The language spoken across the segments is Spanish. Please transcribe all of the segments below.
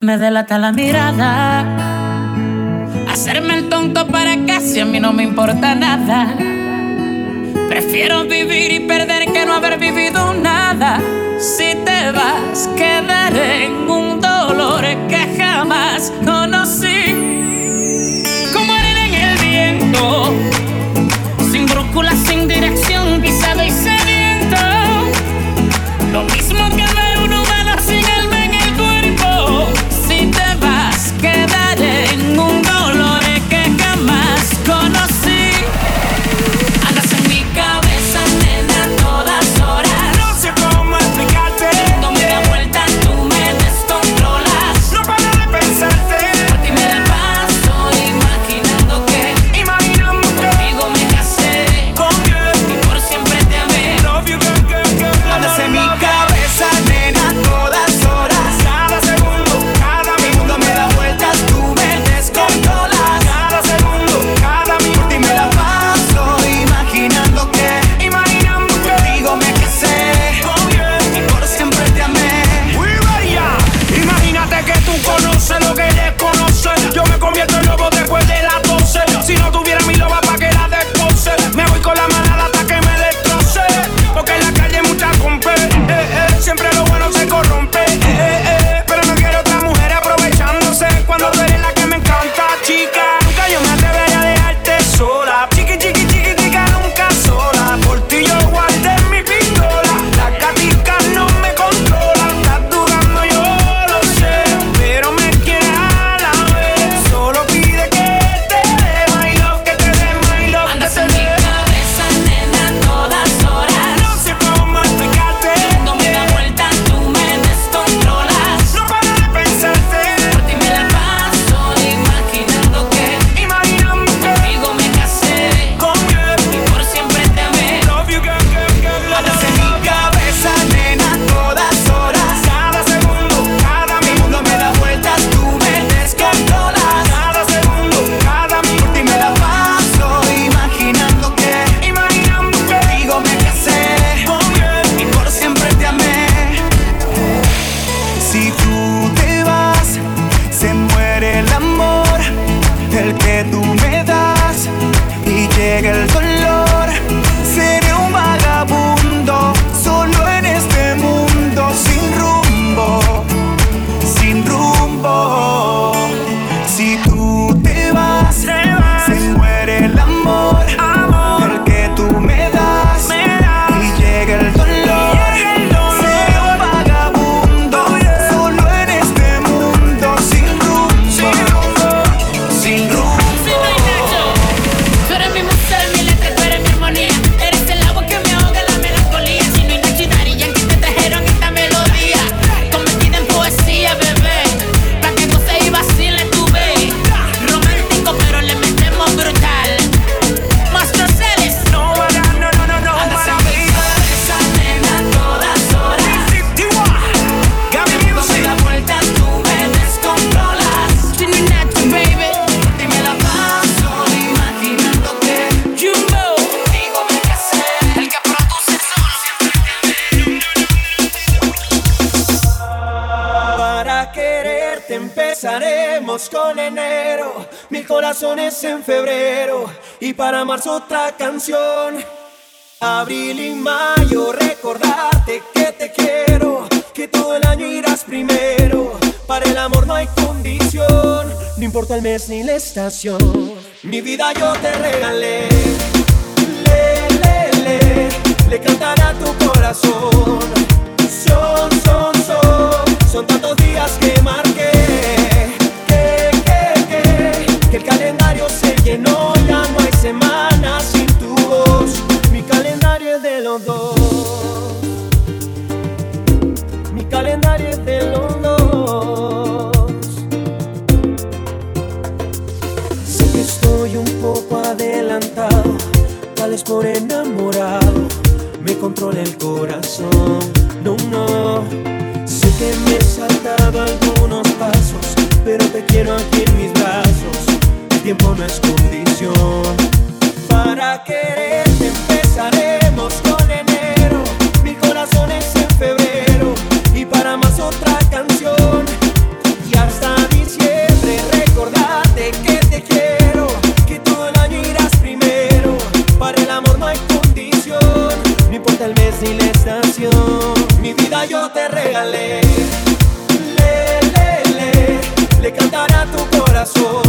Me delata la mirada. Hacerme el tonto para casi a mí no me importa nada. Prefiero vivir y perder que no haber vivido nada. Si te vas, quedaré en un dolor que jamás conocí. En febrero y para marzo otra canción. Abril y mayo recordarte que te quiero, que todo el año irás primero. Para el amor no hay condición, no importa el mes ni la estación. Mi vida yo te regalé, le, le, le, le cantará tu corazón. Son, son, son, son tantos días que marqué que el calendario se llenó, ya no hay semanas sin tu voz. Mi calendario es de los dos. Mi calendario es de los dos. Sé que estoy un poco adelantado, tal vez por enamorado. Me controla el corazón, no, no. Sé que me he saltado algunos pasos, pero te quiero aquí en mis tiempo no es condición. Para quererte empezaremos con enero, mi corazón es en febrero y para más otra canción. Y hasta diciembre recordate que te quiero, que todo el año irás primero. Para el amor no hay condición, no importa el mes ni la estación. Mi vida yo te regalé, le, le, le, le cantará tu corazón.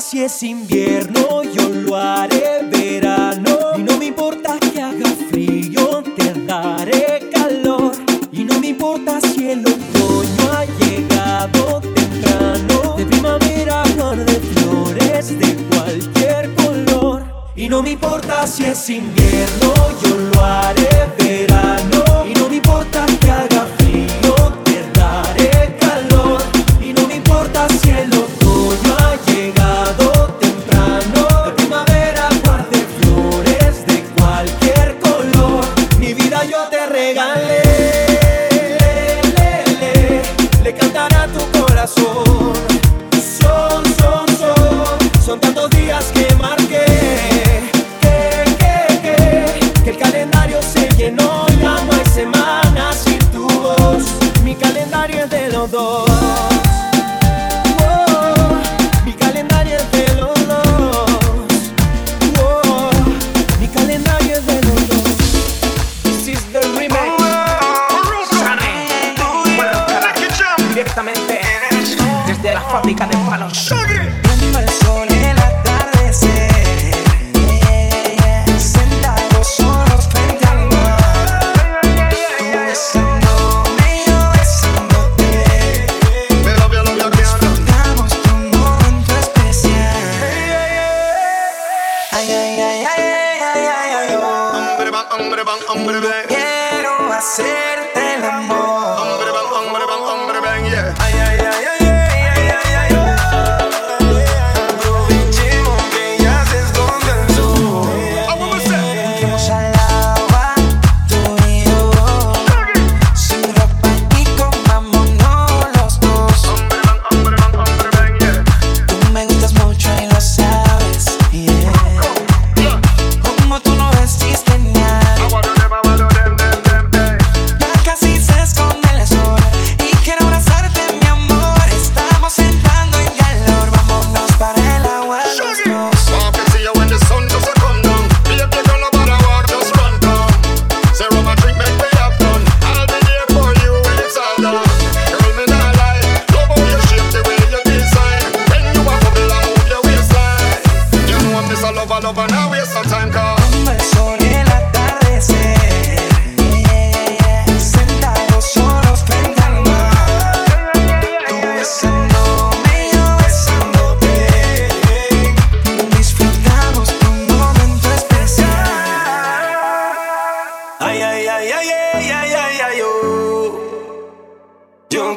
si es invierno, yo lo haré verano. Y no me importa que haga frío, te daré calor. Y no me importa si el otoño ha llegado temprano. De primavera, flor de flores de cualquier color. Y no me importa si es invierno, yo lo haré verano. fábrica de palos.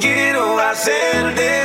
quiero hacerte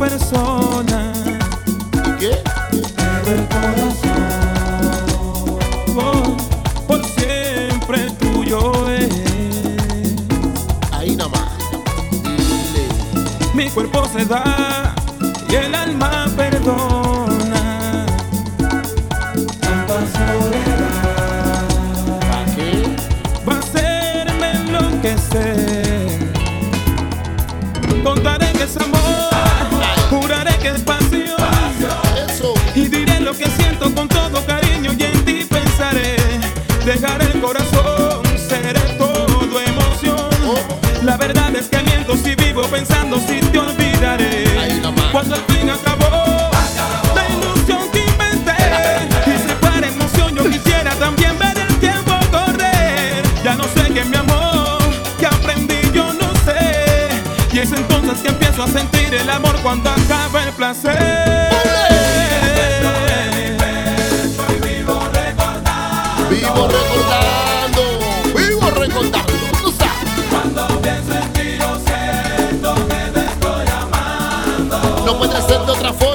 persona. ¿Qué? Pero el corazón oh, por siempre tuyo es. Ahí nomás. Dile. Mi cuerpo se da. Dejar el corazón, seré todo emoción. La verdad es que miento si vivo pensando si te olvidaré. Cuando el fin acabó, la ilusión que inventé. Y se para emoción, yo quisiera también ver el tiempo correr. Ya no sé qué mi amor, que aprendí yo no sé. Y es entonces que empiezo a sentir el amor cuando acaba el placer. Vivo recordando, vivo recordando. Cuando pienso en ti, lo siento, me estoy amando. No puede ser de otra forma.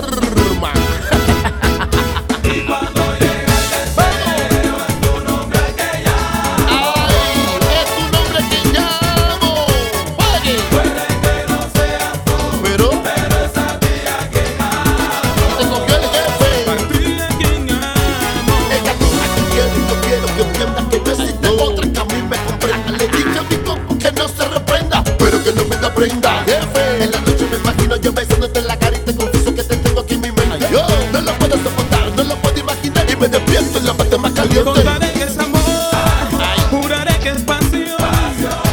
en la noche me imagino yo besándote en la cara y te confieso que te tengo aquí en mi mente. Yo no lo puedo soportar, no lo puedo imaginar y me despierto en la parte más caliente. Contaré que es amor, juraré que es pasión.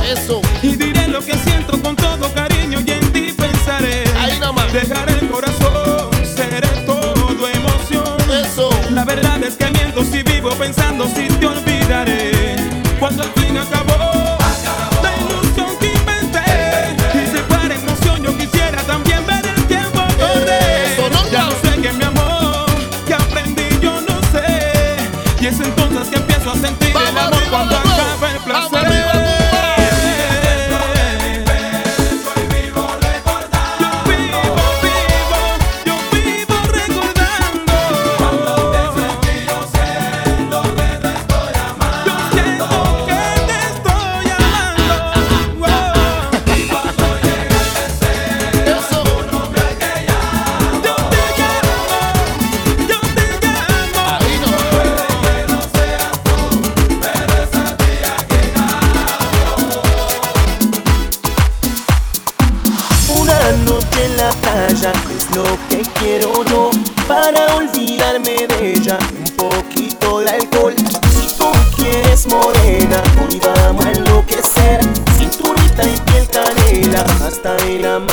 Eso. Y diré lo que siento con todo cariño y en ti pensaré. Ahí nomás. Dejaré el corazón, seré todo emoción. Eso. La verdad es que miento si vivo pensando si te olvido.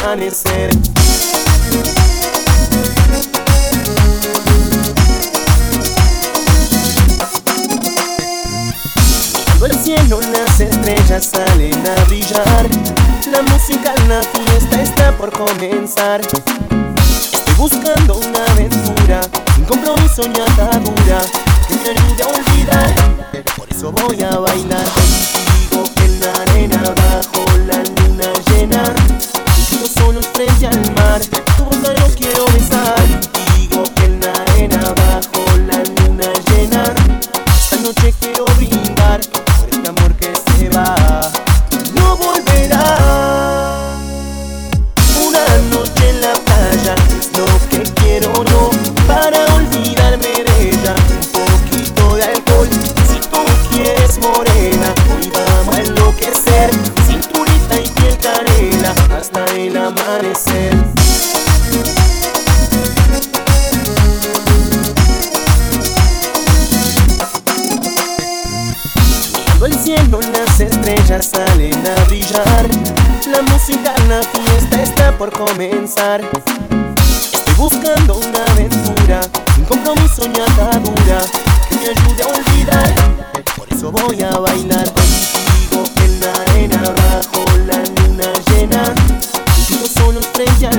amanecer. Del cielo las estrellas salen a brillar. La música, la fiesta está por comenzar. Estoy buscando una aventura, un compromiso y atadura que me ayude a olvidar. Por eso voy a it always por ella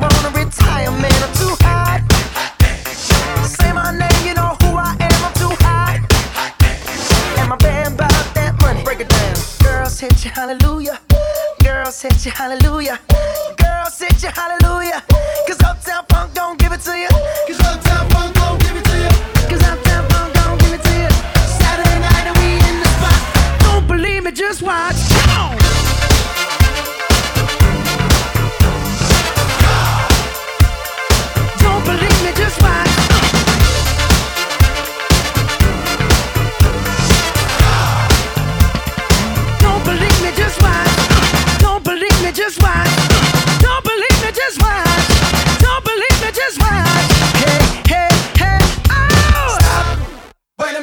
wanna retire, man. I'm too hot. Say my name, you know who I am. I'm too hot. And my band that. Break it down. Girls hit you, hallelujah. Girls hit you, hallelujah. Girls hit you, Uptown give it to Uptown give it to Uptown give it to. Saturday night and we in the spot. Don't believe me, just watch. Come on.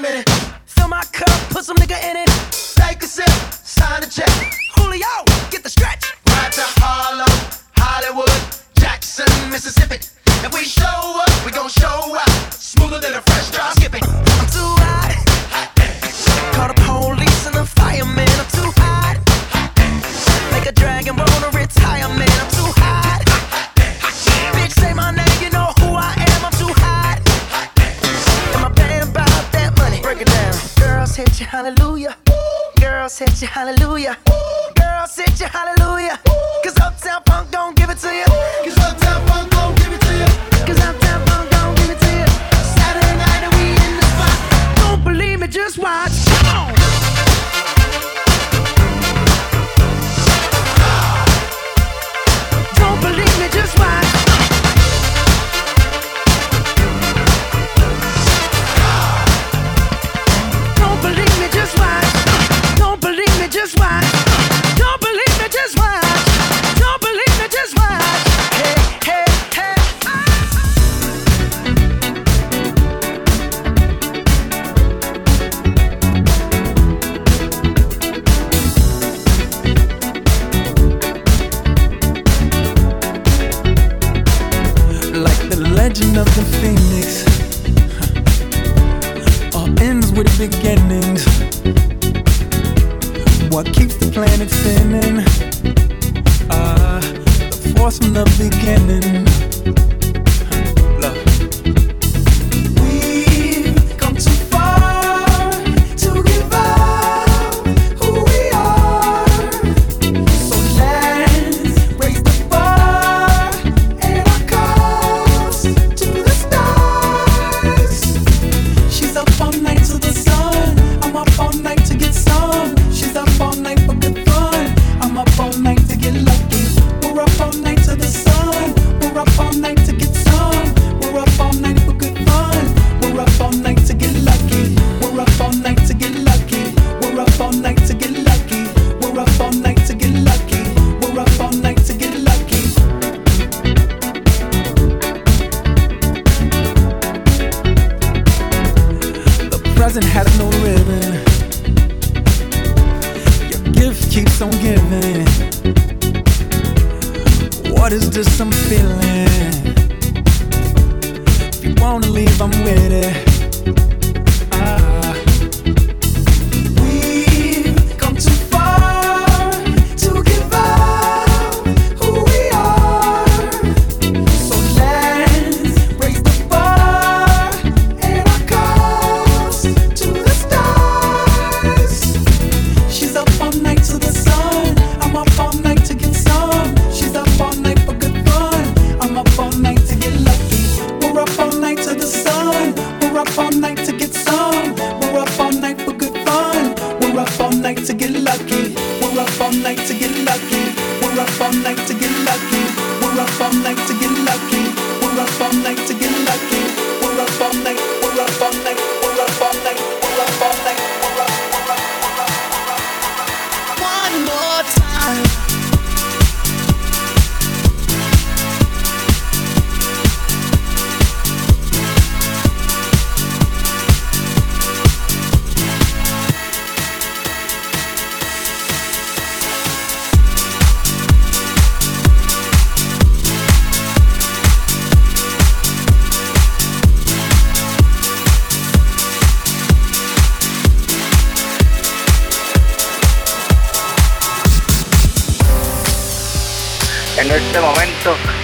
minute. Fill my cup, put some nigga in it. hallelujah.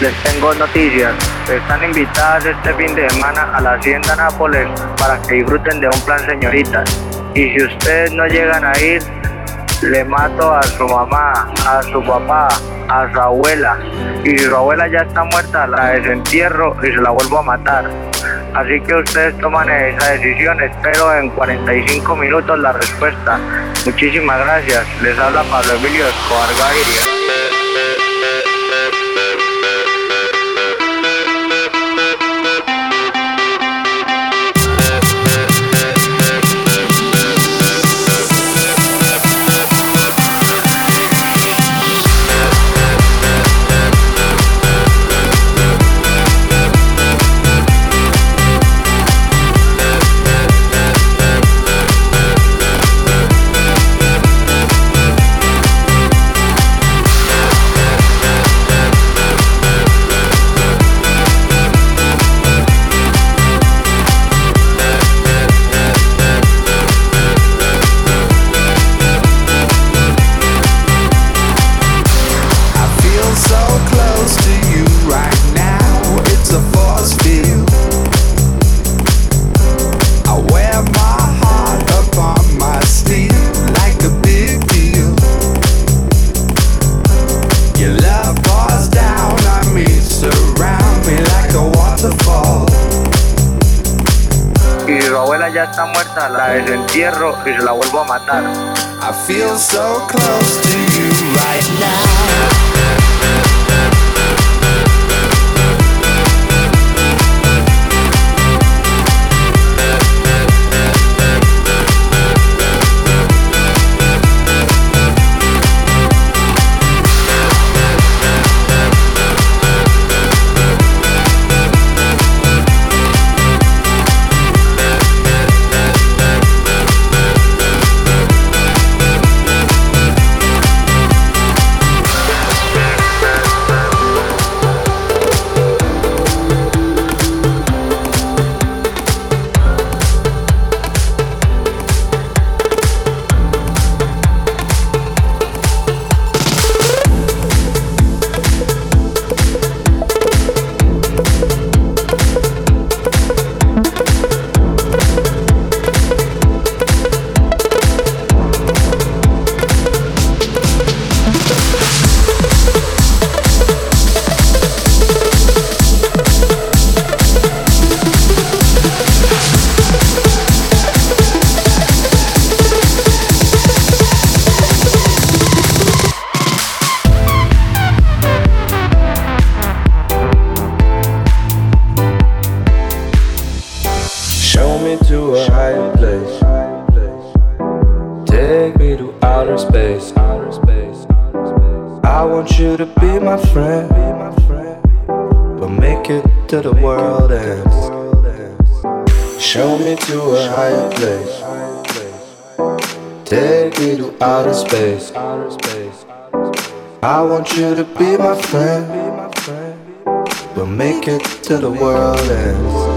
Les tengo noticias. Están invitadas este fin de semana a la Hacienda Nápoles para que disfruten de un plan señoritas. Y si ustedes no llegan a ir, le mato a su mamá, a su papá, a su abuela. Y si su abuela ya está muerta, la desentierro y se la vuelvo a matar. Así que ustedes toman esa decisión. Espero en 45 minutos la respuesta. Muchísimas gracias. Les habla Pablo Emilio Escobar Gaviria. Desentierro y se la vuelvo a matar. I feel so close to you right now. I want you to be my friend. But make it to the world ends.